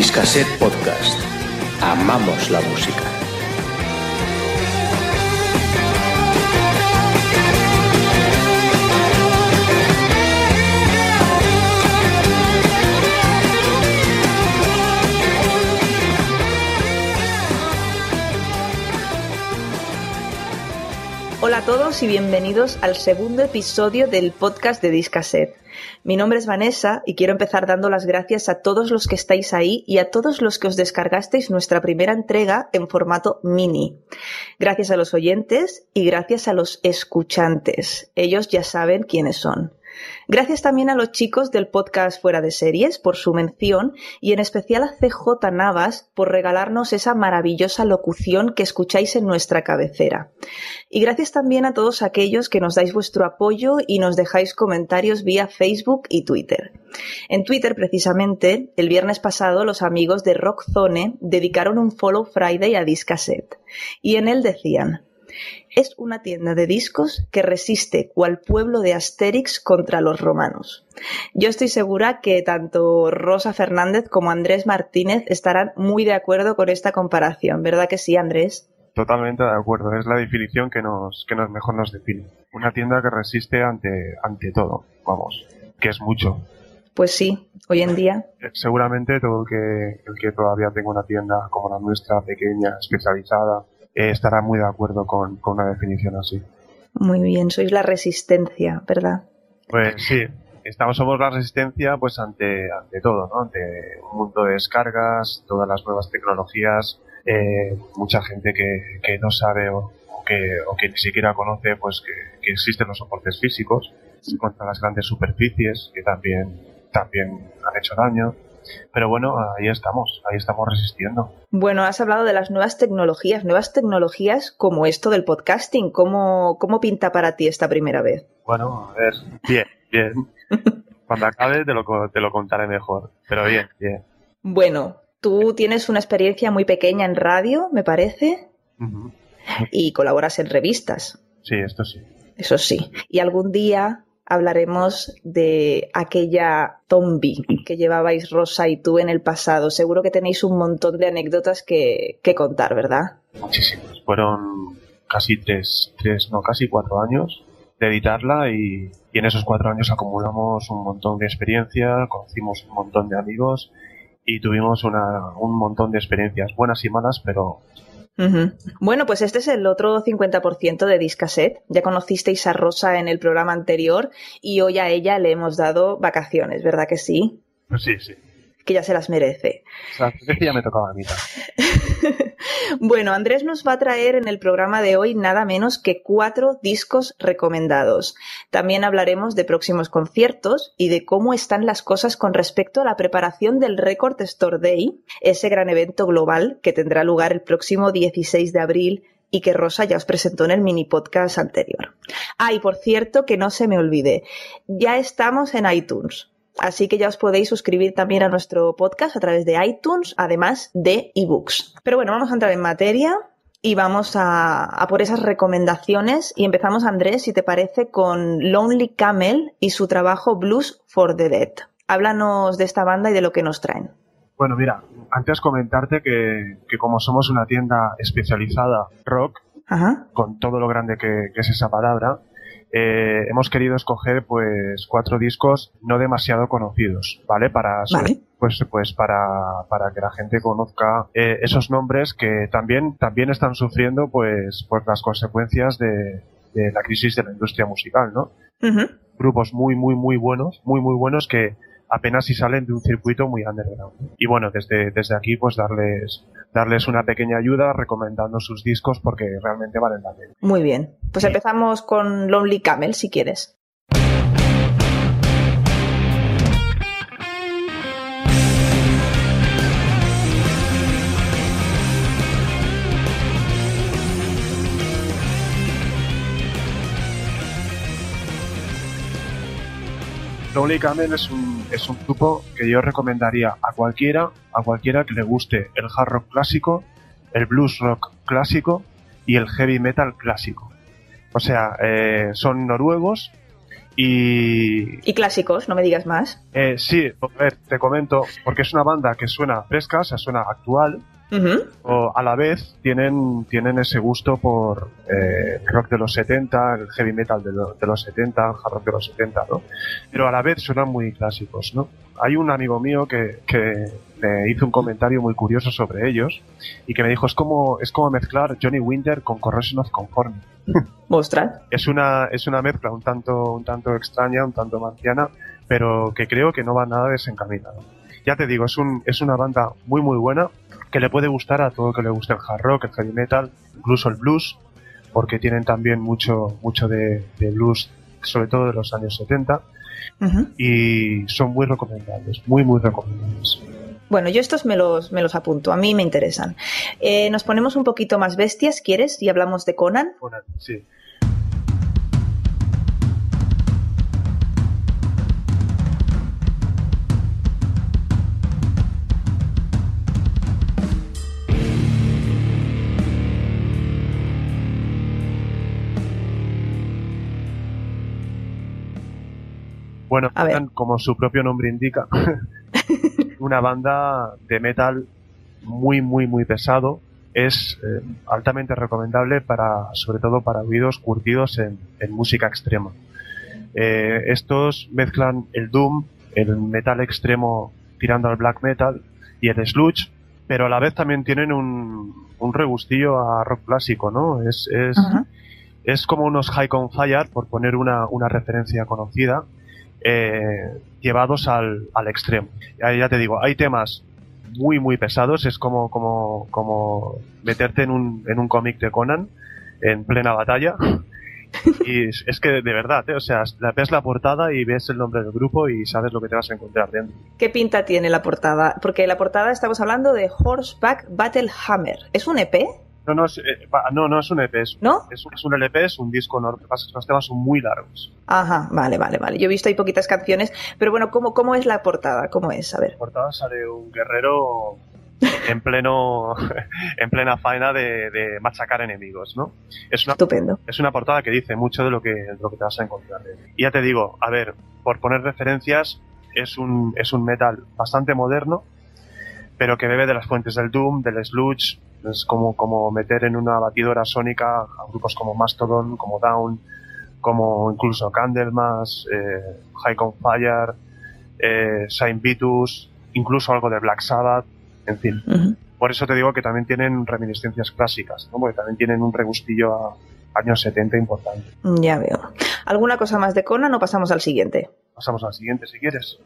Discaset Podcast. Amamos la música. Todos y bienvenidos al segundo episodio del podcast de Discaset. Mi nombre es Vanessa y quiero empezar dando las gracias a todos los que estáis ahí y a todos los que os descargasteis nuestra primera entrega en formato mini. Gracias a los oyentes y gracias a los escuchantes. Ellos ya saben quiénes son. Gracias también a los chicos del podcast Fuera de Series por su mención y en especial a CJ Navas por regalarnos esa maravillosa locución que escucháis en nuestra cabecera. Y gracias también a todos aquellos que nos dais vuestro apoyo y nos dejáis comentarios vía Facebook y Twitter. En Twitter, precisamente, el viernes pasado los amigos de Rockzone dedicaron un Follow Friday a Discaset y en él decían es una tienda de discos que resiste cual pueblo de Asterix contra los romanos. Yo estoy segura que tanto Rosa Fernández como Andrés Martínez estarán muy de acuerdo con esta comparación, ¿verdad que sí, Andrés? Totalmente de acuerdo, es la definición que nos, que nos mejor nos define. Una tienda que resiste ante, ante todo, vamos, que es mucho. Pues sí, hoy en día. Eh, seguramente todo el que, el que todavía tenga una tienda como la nuestra, pequeña, especializada, eh, estará muy de acuerdo con, con, una definición así. Muy bien, sois la resistencia, ¿verdad? Pues sí, estamos somos la resistencia pues ante, ante todo, ¿no? Ante un mundo de descargas, todas las nuevas tecnologías, eh, mucha gente que, que no sabe o, o, que, o que ni siquiera conoce pues que, que existen los soportes físicos contra las grandes superficies que también, también han hecho daño. Pero bueno, ahí estamos, ahí estamos resistiendo. Bueno, has hablado de las nuevas tecnologías, nuevas tecnologías como esto del podcasting. ¿Cómo, cómo pinta para ti esta primera vez? Bueno, a ver, bien, bien. Cuando acabe te lo, te lo contaré mejor, pero bien, bien. Bueno, tú tienes una experiencia muy pequeña en radio, me parece, uh -huh. y colaboras en revistas. Sí, esto sí. Eso sí. Y algún día hablaremos de aquella zombie que llevabais Rosa y tú en el pasado. Seguro que tenéis un montón de anécdotas que, contar, ¿verdad? Muchísimas. Fueron casi tres, tres, no, casi cuatro años de editarla y, y en esos cuatro años acumulamos un montón de experiencia, conocimos un montón de amigos y tuvimos una, un montón de experiencias buenas y malas, pero Uh -huh. Bueno, pues este es el otro 50% de Discaset. Ya conocisteis a Rosa en el programa anterior y hoy a ella le hemos dado vacaciones, ¿verdad que sí? Sí, sí. Que ya se las merece. O sea, que ya me tocaba a mí. bueno, Andrés nos va a traer en el programa de hoy nada menos que cuatro discos recomendados. También hablaremos de próximos conciertos y de cómo están las cosas con respecto a la preparación del Record Store Day, ese gran evento global que tendrá lugar el próximo 16 de abril y que Rosa ya os presentó en el mini podcast anterior. Ah, y por cierto, que no se me olvide, ya estamos en iTunes. Así que ya os podéis suscribir también a nuestro podcast a través de iTunes, además de ebooks. Pero bueno, vamos a entrar en materia y vamos a, a, por esas recomendaciones. Y empezamos, Andrés, si te parece, con Lonely Camel y su trabajo Blues for the Dead. Háblanos de esta banda y de lo que nos traen. Bueno, mira, antes comentarte que, que como somos una tienda especializada rock, Ajá. con todo lo grande que, que es esa palabra, eh, hemos querido escoger pues cuatro discos no demasiado conocidos, ¿vale? Para vale. pues pues para, para que la gente conozca eh, esos nombres que también también están sufriendo pues pues las consecuencias de, de la crisis de la industria musical, ¿no? Uh -huh. Grupos muy muy muy buenos, muy muy buenos que apenas si salen de un circuito muy underground. Y bueno, desde, desde aquí pues darles, darles una pequeña ayuda recomendando sus discos porque realmente valen la pena. Muy bien. Pues empezamos con Lonely Camel si quieres. Lonely Camel es un, es un grupo que yo recomendaría a cualquiera, a cualquiera que le guste el hard rock clásico, el blues rock clásico y el heavy metal clásico. O sea, eh, son noruegos y... Y clásicos, no me digas más. Eh, sí, a ver, te comento, porque es una banda que suena fresca, o sea, suena actual, o a la vez tienen, tienen ese gusto por eh, rock de los 70, el heavy metal de, de, los 70, el hard rock de los 70, ¿no? Pero a la vez suenan muy clásicos, ¿no? Hay un amigo mío que, que me hizo un comentario muy curioso sobre ellos y que me dijo es como es como mezclar Johnny Winter con Corrosion of Conformity. Mostrar. es una es una mezcla un tanto un tanto extraña, un tanto marciana, pero que creo que no va nada desencaminada. Ya te digo, es un es una banda muy muy buena que le puede gustar a todo el que le guste el hard rock, el heavy metal, incluso el blues, porque tienen también mucho mucho de, de blues, sobre todo de los años 70. Uh -huh. Y son muy recomendables, muy, muy recomendables. Bueno, yo estos me los, me los apunto, a mí me interesan. Eh, nos ponemos un poquito más bestias, ¿quieres? Y hablamos de Conan. Conan, sí. Bueno, como su propio nombre indica, una banda de metal muy, muy, muy pesado. Es eh, altamente recomendable para, sobre todo para oídos curtidos en, en música extrema. Eh, estos mezclan el doom, el metal extremo tirando al black metal y el sludge, pero a la vez también tienen un, un regustillo a rock clásico, ¿no? Es, es, uh -huh. es como unos High on Fire, por poner una, una referencia conocida, eh, llevados al, al extremo. Ya, ya, te digo, hay temas muy muy pesados, es como, como, como meterte en un, en un cómic de Conan en plena batalla. y es, es que de verdad, ¿eh? o sea, ves la portada y ves el nombre del grupo y sabes lo que te vas a encontrar dentro. ¿Qué pinta tiene la portada? Porque la portada estamos hablando de Horseback Battle Hammer. ¿Es un EP? No, no, es, eh, no, no es un EP. Es, ¿No? Es, es, un LP, es un disco. No, los temas son muy largos. Ajá, vale, vale, vale. Yo he visto ahí poquitas canciones, pero bueno, ¿cómo, cómo es la portada? ¿Cómo es? A ver. La portada sale un guerrero en pleno en plena faena de, de, machacar enemigos, ¿no? Es una, Estupendo. Es una portada que dice mucho de lo que, de lo que te vas a encontrar. Y ya te digo, a ver, por poner referencias, es un, es un metal bastante moderno, pero que bebe de las fuentes del Doom, del Sludge, es como, como meter en una batidora sónica a grupos como Mastodon, como Down, como incluso Candlemas, eh, High on Fire, eh, Saint Vitus, incluso algo de Black Sabbath, en fin. Uh -huh. Por eso te digo que también tienen reminiscencias clásicas, ¿no? porque también tienen un regustillo a años 70 importante. Ya veo. ¿Alguna cosa más de Conan o pasamos al siguiente? Pasamos al siguiente si quieres.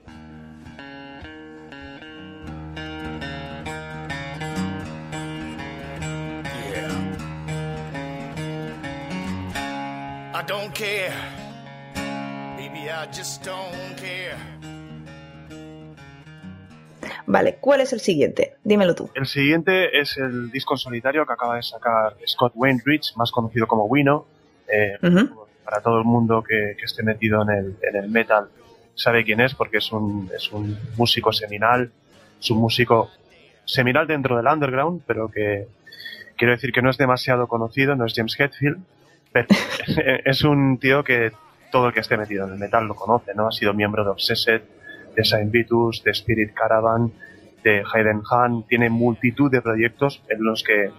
Don't care. Baby, I just don't care. Vale, ¿cuál es el siguiente? Dímelo tú. El siguiente es el disco en solitario que acaba de sacar Scott Wainwright, más conocido como Wino. Eh, uh -huh. Para todo el mundo que, que esté metido en el, en el, metal sabe quién es porque es un, es un músico seminal, es un músico seminal dentro del underground, pero que quiero decir que no es demasiado conocido, no es James Hetfield, pero es un tío que todo el que esté metido en el metal lo conoce, ¿no? Ha sido miembro de Obsessed, de Saint Vitus, de Spirit Caravan, de Hayden Han, tiene multitud de proyectos en los que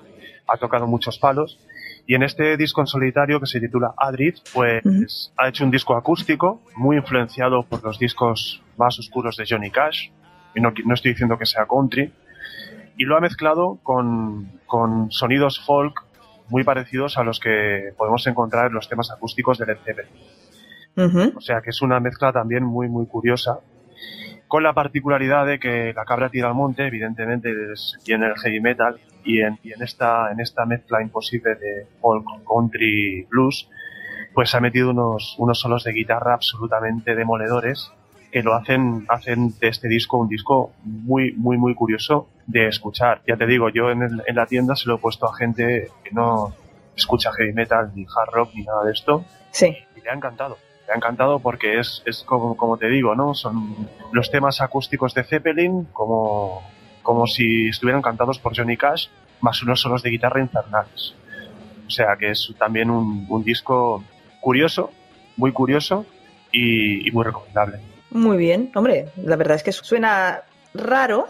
ha tocado muchos palos. Y en este disco en solitario que se titula Adrift, pues uh -huh. ha hecho un disco acústico muy influenciado por los discos más oscuros de Johnny Cash. Y no, no estoy diciendo que sea country. Y lo ha mezclado con, con sonidos folk muy parecidos a los que podemos encontrar en los temas acústicos del Led. Uh -huh. O sea que es una mezcla también muy, muy curiosa. con la particularidad de que la cabra tira al monte, evidentemente, es, tiene el heavy metal y en, y en, esta, en esta mezcla imposible de folk, country, blues, pues ha metido unos, unos solos de guitarra absolutamente demoledores que lo hacen, hacen de este disco un disco muy, muy, muy curioso de escuchar. Ya te digo, yo en, el, en la tienda se lo he puesto a gente que no escucha heavy metal, ni hard rock, ni nada de esto. Sí. Y le ha encantado. Le ha encantado porque es, es como, como te digo, ¿no? Son los temas acústicos de Zeppelin como, como si estuvieran cantados por Johnny Cash, más unos solos de guitarra infernales. O sea que es también un, un disco curioso, muy curioso y, y muy recomendable. Muy bien, hombre, la verdad es que suena raro,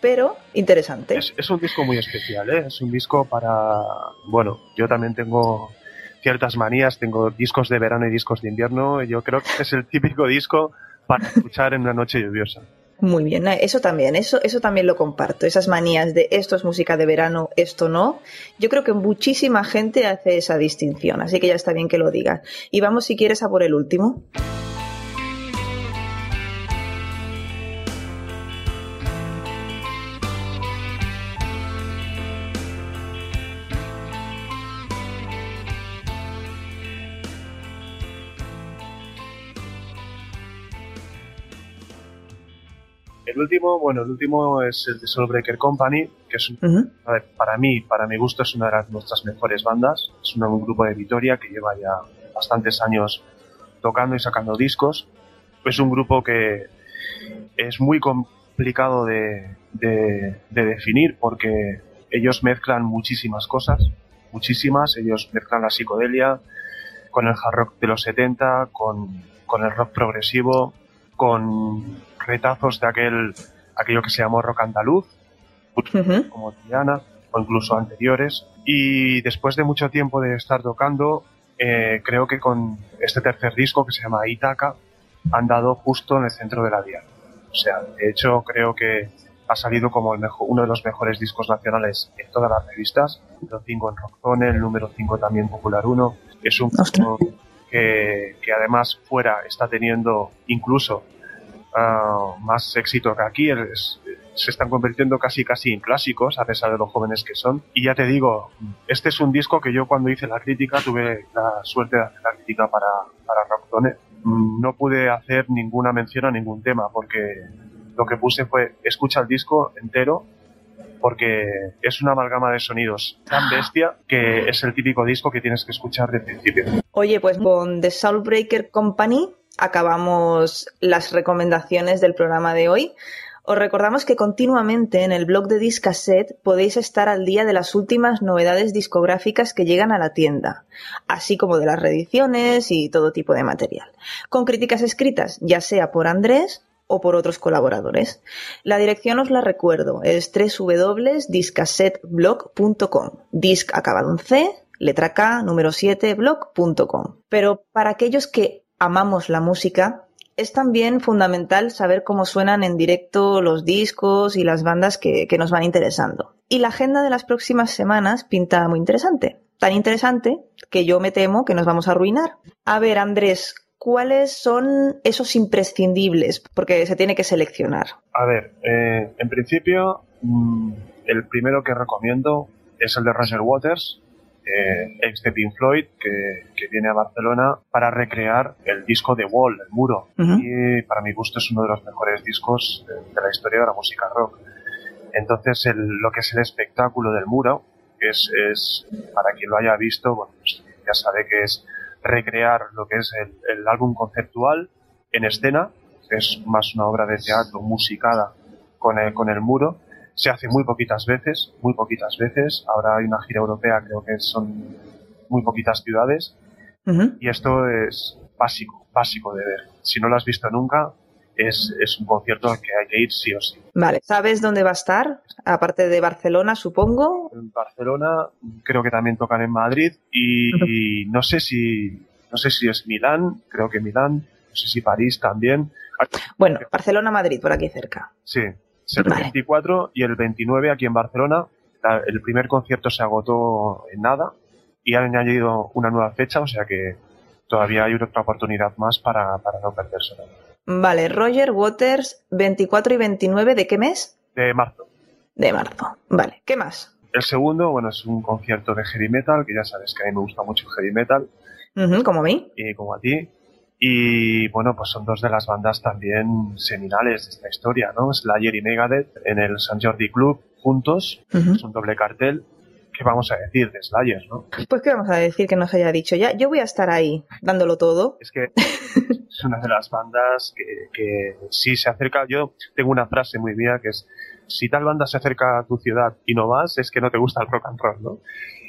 pero interesante. Es, es, un disco muy especial, ¿eh? es un disco para, bueno, yo también tengo ciertas manías, tengo discos de verano y discos de invierno, yo creo que es el típico disco para escuchar en una noche lluviosa. Muy bien, eso también, eso, eso también lo comparto, esas manías de esto es música de verano, esto no. Yo creo que muchísima gente hace esa distinción, así que ya está bien que lo digas. Y vamos si quieres a por el último. El último, bueno, el último es el de Soulbreaker Company, que es, un, uh -huh. a ver, para mí, para mi gusto, es una de las, nuestras mejores bandas. Es un, un, grupo de Vitoria que lleva ya bastantes años tocando y sacando discos. Es un grupo que es muy complicado de, de, de definir porque ellos mezclan muchísimas cosas, muchísimas. Ellos mezclan la psicodelia con el hard rock de los 70, con, con el rock progresivo, con retazos de aquel aquello que se llamó rock andaluz, uh -huh. como Triana, o incluso anteriores. Y después de mucho tiempo de estar tocando, eh, creo que con este tercer disco que se llama Itaca, han dado justo en el centro de la diana. O sea, de hecho creo que ha salido como el mejor, uno de los mejores discos nacionales en todas las revistas. El número 5 en Rockzone, el número 5 también Popular 1. Es un disco que, que además fuera está teniendo incluso Más éxito que aquí. Es, se están convirtiendo casi casi en clásicos, a pesar de los jóvenes que son. Y ya te digo, este es un disco que yo cuando hice la crítica tuve la suerte de hacer la crítica para, para Rockzone. No pude hacer ninguna mención a ningún tema, porque lo que puse fue escucha el disco entero porque es una amalgama de sonidos tan bestia que es el típico disco que tienes que escuchar de principio. Oye, pues con The Soulbreaker Company acabamos las recomendaciones del programa de hoy. Os recordamos que continuamente en el blog de Discaset podéis estar al día de las últimas novedades discográficas que llegan a la tienda, así como de las reediciones y todo tipo de material, con críticas escritas ya sea por Andrés o por otros colaboradores. La dirección os la recuerdo, es www.discasetblog.com, disc acabado en C, letra K, número 7, blog.com. Pero para aquellos que amamos la música, es también fundamental saber cómo suenan en directo los discos y las bandas que, que, nos van interesando. Y la agenda de las próximas semanas pinta muy interesante. Tan interesante que yo me temo que nos vamos a arruinar. A ver, Andrés, ¿cuáles son esos imprescindibles? Porque se tiene que seleccionar. A ver, eh, en principio, mmm, el primero que recomiendo es el de Roger Waters, eh, ex de Pink Floyd, que, que, viene a Barcelona para recrear el disco de Wall, el muro. Uh -huh. Y para mi gusto es uno de los mejores discos de, de la historia de la música rock. Entonces, el, lo que es el espectáculo del muro es, es para quien lo haya visto, bueno, pues ya sabe que es recrear lo que es el, el álbum conceptual en escena, es más una obra de teatro musicada con el, con el muro, se hace muy poquitas veces, muy poquitas veces. Ahora hay una gira europea, creo que son muy poquitas ciudades. Uh -huh. Y esto es básico, básico de ver. Si no lo has visto nunca, es, es, un concierto al que hay que ir sí o sí. Vale, ¿sabes dónde va a estar? Aparte de Barcelona, supongo. En Barcelona, creo que también tocan en Madrid y, uh -huh. y no sé si no sé si es Milán, creo que Milán, no sé si París también. Bueno, Barcelona, Madrid, por aquí cerca. Sí, el vale. 24 y el 29 aquí en Barcelona. La, el primer concierto se agotó en nada y han añadido una nueva fecha, o sea que todavía hay otra oportunidad más para, para no perderse. Vale, Roger Waters, 24 y 29, ¿de qué mes? De marzo. De marzo. Vale, ¿qué más? El segundo, bueno, es un concierto de heavy metal, que ya sabes que a mí me gusta mucho el heavy metal, como a mí. y como a ti. Y bueno, pues son dos de las bandas también seminales de esta historia, ¿no? Slayer y Megadeth en el San Jordi Club juntos. Es un doble cartel. ¿Qué vamos a decir de Slayer, no? Pues qué vamos a decir que nos haya dicho ya. Yo voy a estar ahí dándolo todo. Es que es una de las bandas que, que sí se acerca. Yo tengo una frase muy mía que es: si tal banda se acerca a tu ciudad y no vas, es que no te gusta el rock and roll, ¿no?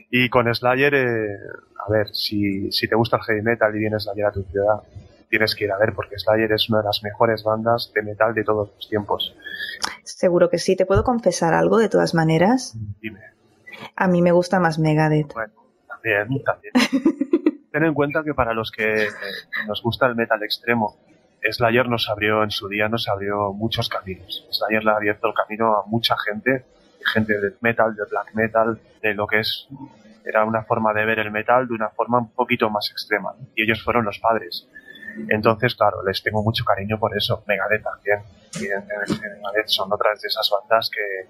Y con Slayer, eh, a ver, si, si te gusta el heavy metal y viene Slayer a tu ciudad, tienes que ir a ver, porque Slayer es una de las mejores bandas de metal de todos los tiempos. Seguro que sí. ¿Te puedo confesar algo de todas maneras? Dime. A mí me gusta más Megadeth. Bueno, también, también. Ten en cuenta que para los que nos gusta el metal extremo, Slayer nos abrió en su día, nos abrió muchos caminos. Slayer le ha abierto el camino a mucha gente, gente de metal, de black metal, de lo que es era una forma de ver el metal de una forma un poquito más extrema. Y ellos fueron los padres. Entonces, claro, les tengo mucho cariño por eso. Megadeth también. Evidentemente, Megadeth son otras de esas bandas que,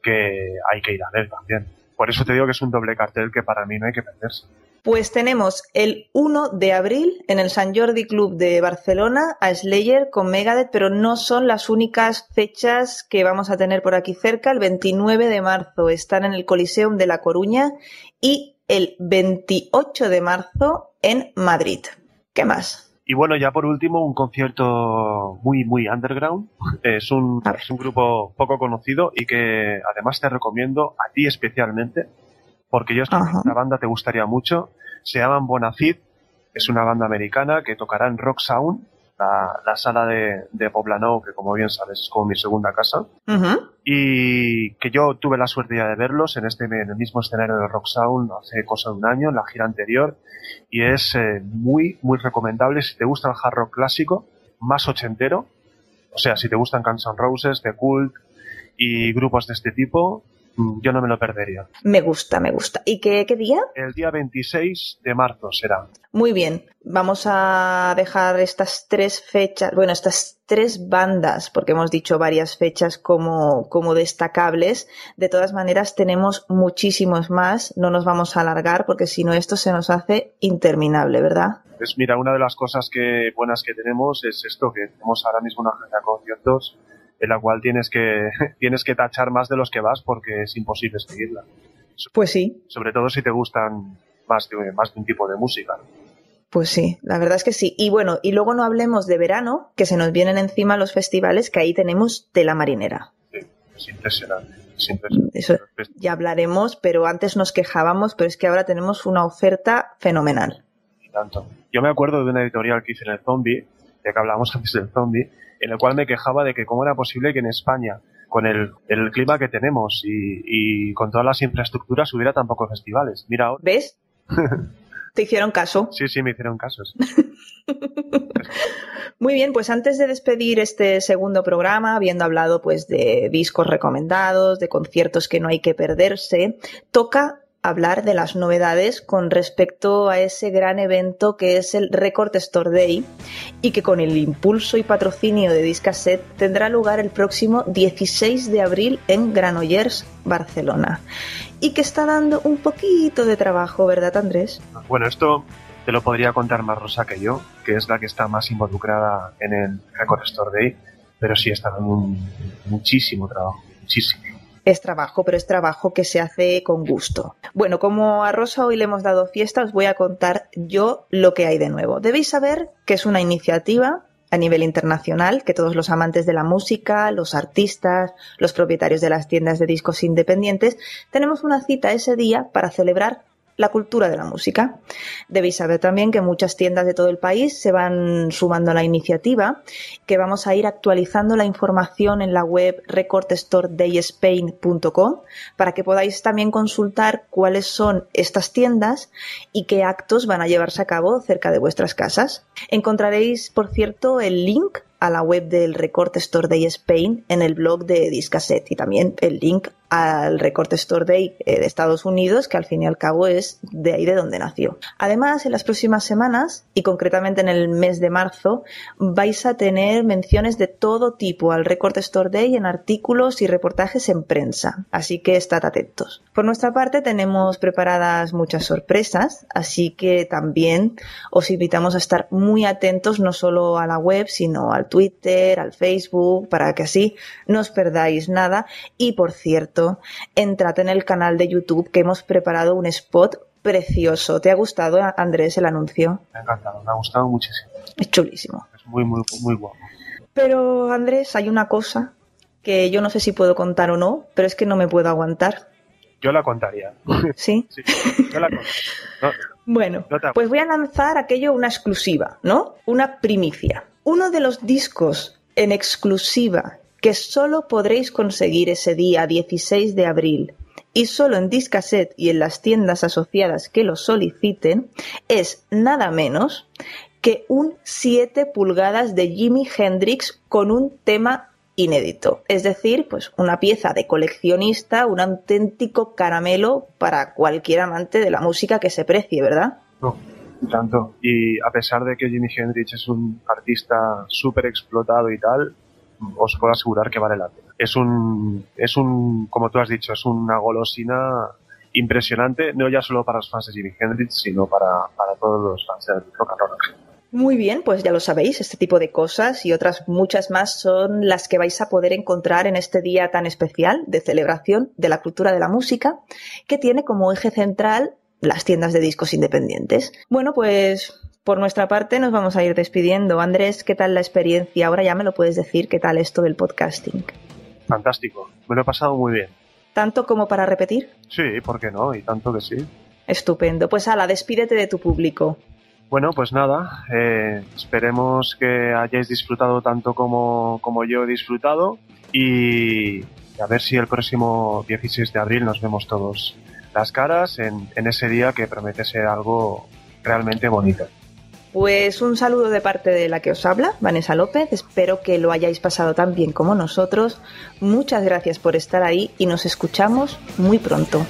que hay que ir a ver también. Por eso te digo que es un doble cartel que para mí no hay que perderse. Pues tenemos el 1 de abril en el San Jordi Club de Barcelona a Slayer con Megadeth, pero no son las únicas fechas que vamos a tener por aquí cerca. El 29 de marzo están en el Coliseum de La Coruña y el 28 de marzo en Madrid. ¿Qué más? Y bueno, ya por último, un concierto muy, muy underground. Es un, es un grupo poco conocido y que además te recomiendo a ti especialmente, porque yo sé que esta banda te gustaría mucho. Se llaman Bonafide, es una banda americana que tocará en Rock Sound, la, la sala de, de Poblenou, que como bien sabes es como mi segunda casa. Y que yo tuve la suerte ya de verlos en este en el mismo escenario de Rock Sound hace cosa de un año, en la gira anterior, y es eh, muy, muy recomendable. Si te gusta el hard rock clásico, más ochentero, o sea, si te gustan Guns N' Roses, The Cult y grupos de este tipo, yo no me lo perdería. Me gusta, me gusta. ¿Y qué, qué día? El día 26 de marzo será. Muy bien, vamos a dejar estas tres fechas, bueno, estas tres bandas, porque hemos dicho varias fechas como, como destacables. De todas maneras, tenemos muchísimos más, no nos vamos a alargar porque si no esto se nos hace interminable, ¿verdad? Pues mira, una de las cosas que buenas que tenemos es esto, que tenemos ahora mismo una agenda de conciertos en la cual tienes que, tienes que tachar más de los que vas porque es imposible seguirla. Pues sí, Sobre todo si te gustan más de, más de un tipo de música. pues sí, la verdad es que sí. Y bueno, y luego no hablemos de verano, que se nos vienen encima los festivales, que ahí tenemos tela marinera. Sí, es impresionante. Es impresionante. Eso ya hablaremos, pero antes nos quejábamos, pero es que ahora tenemos una oferta fenomenal. Y tanto. Yo me acuerdo de una editorial que hice en el Zombie, ya que hablamos antes del Zombie, en el cual me quejaba de que cómo era posible que en España, con el, el clima que tenemos y, y con todas las infraestructuras, hubiera tan pocos festivales. Mira ahora. ¿Ves? Te hicieron caso. Sí, sí, me hicieron casos. Muy bien, pues antes de despedir este segundo programa, habiendo hablado pues de discos recomendados, de conciertos que no hay que perderse, toca hablar de las novedades con respecto a ese gran evento que es el Record Store Day y que con el impulso y patrocinio de Discaset tendrá lugar el próximo 16 de abril en Granollers, Barcelona. Y que está dando un poquito de trabajo, ¿verdad, Andrés? Bueno, esto te lo podría contar más Rosa que yo, que es la que está más involucrada en el Record Store Day, pero sí está dando un- muchísimo trabajo, muchísimo. Es trabajo, pero es trabajo que se hace con gusto. Bueno, como a Rosa hoy le hemos dado fiesta, os voy a contar yo lo que hay de nuevo. Debéis saber que es una iniciativa a nivel internacional, que todos los amantes de la música, los artistas, los propietarios de las tiendas de discos independientes, tenemos una cita ese día para celebrar la cultura de la música. Debéis saber también que muchas tiendas de todo el país se van sumando a la iniciativa, que vamos a ir actualizando la información en la web recordstoredayspain.com para que podáis también consultar cuáles son estas tiendas y qué actos van a llevarse a cabo cerca de vuestras casas. Encontraréis, por cierto, el link a la web del Record Store Day Spain en el blog de Discaset y también el link al Record Store Day eh, de Estados Unidos, que al fin y al cabo es de ahí de donde nació. Además, en las próximas semanas, y concretamente en el mes de marzo, vais a tener menciones de todo tipo al Record Store Day en artículos y reportajes en prensa, así que estad atentos. Por nuestra parte, tenemos preparadas muchas sorpresas, así que también os invitamos a estar muy atentos no solo a la web, sino al Twitter, al Facebook, para que así no os perdáis nada. Y por cierto, entrad en el canal de YouTube que hemos preparado un spot precioso. ¿Te ha gustado, Andrés, el anuncio? Me ha encantado, me ha gustado muchísimo. Es chulísimo. Es muy, muy, muy guapo. Pero, Andrés, hay una cosa que yo no sé si puedo contar o no, pero es que no me puedo aguantar. Yo la contaría. ¿Sí? sí yo la contaría. No, bueno, pues voy a lanzar aquello una exclusiva, ¿no? Una primicia. Uno de los discos en exclusiva que solo podréis conseguir ese día 16 de abril y solo en Discaset y en las tiendas asociadas que lo soliciten, es nada menos que un 7 pulgadas de Jimi Hendrix con un tema inédito. Es decir, pues una pieza de coleccionista, un auténtico caramelo para cualquier amante de la música que se precie, ¿verdad? No, tanto. Y a pesar de que Jimi Hendrix es un artista súper explotado y tal, os puedo asegurar que vale la pena. Es un, es un, como tú has dicho, es una golosina impresionante, no ya solo para los fans de Jimi Hendrix, sino para, para todos los fans del rock and roll. Muy bien, pues ya lo sabéis, este tipo de cosas y otras muchas más son las que vais a poder encontrar en este día tan especial de celebración de la cultura de la música, que tiene como eje central las tiendas de discos independientes. Bueno, pues por nuestra parte nos vamos a ir despidiendo. Andrés, ¿qué tal la experiencia? Ahora ya me lo puedes decir, ¿qué tal esto del podcasting? Fantástico, me lo he pasado muy bien. ¿Tanto como para repetir? Sí, ¿por qué no? Y tanto que sí. Estupendo. Pues ala, despídete de tu público. Bueno, pues nada, eh, esperemos que hayáis disfrutado tanto como, como yo he disfrutado y a ver si el próximo 16 de abril nos vemos todos las caras en, ese día que promete ser algo realmente bonito. Pues un saludo de parte de la que os habla, Vanessa López. Espero que lo hayáis pasado tan bien como nosotros. Muchas gracias por estar ahí y nos escuchamos muy pronto.